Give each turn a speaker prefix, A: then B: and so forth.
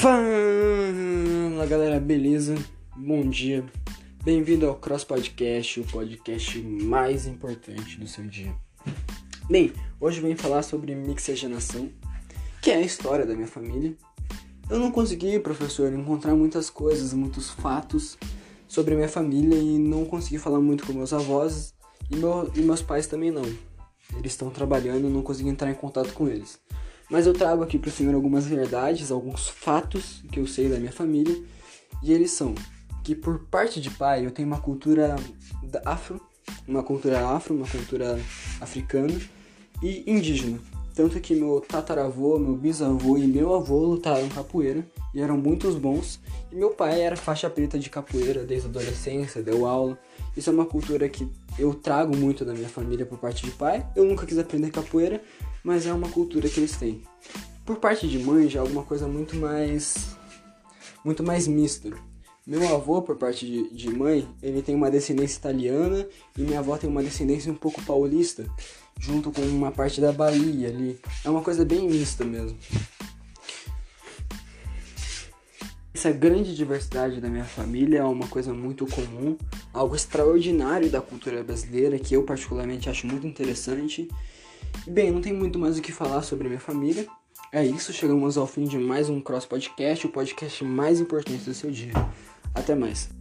A: Fala galera, beleza? Bom dia. Bem-vindo ao Cross Podcast, o podcast mais importante do seu dia. Bem, hoje eu venho falar sobre mixigenação, que é a história da minha família. Eu não consegui, professor, encontrar muitas coisas, muitos fatos sobre minha família e não consegui falar muito com meus avós e, meu, e meus pais também não. Eles estão trabalhando, e não consegui entrar em contato com eles. Mas eu trago aqui para o senhor algumas verdades, alguns fatos que eu sei da minha família, e eles são que por parte de pai eu tenho uma cultura afro, uma cultura afro, uma cultura africana e indígena. Tanto que meu tataravô, meu bisavô e meu avô lutaram capoeira e eram muitos bons. E meu pai era faixa preta de capoeira desde a adolescência, deu aula. Isso é uma cultura que eu trago muito da minha família por parte de pai. Eu nunca quis aprender capoeira, mas é uma cultura que eles têm. Por parte de mãe já é alguma coisa muito mais muito mais mista. Meu avô, por parte de, de, mãe, ele tem uma descendência italiana e minha avó tem uma descendência um pouco paulista, junto com uma parte da Bahia ali. É uma coisa bem mista mesmo. Essa grande diversidade da minha família é uma coisa muito comum, algo extraordinário da cultura brasileira que eu particularmente acho muito interessante Bem, não tem muito mais o que falar sobre minha família. É isso, chegamos ao fim de mais um Cross Podcast, o podcast mais importante do seu dia. Até mais.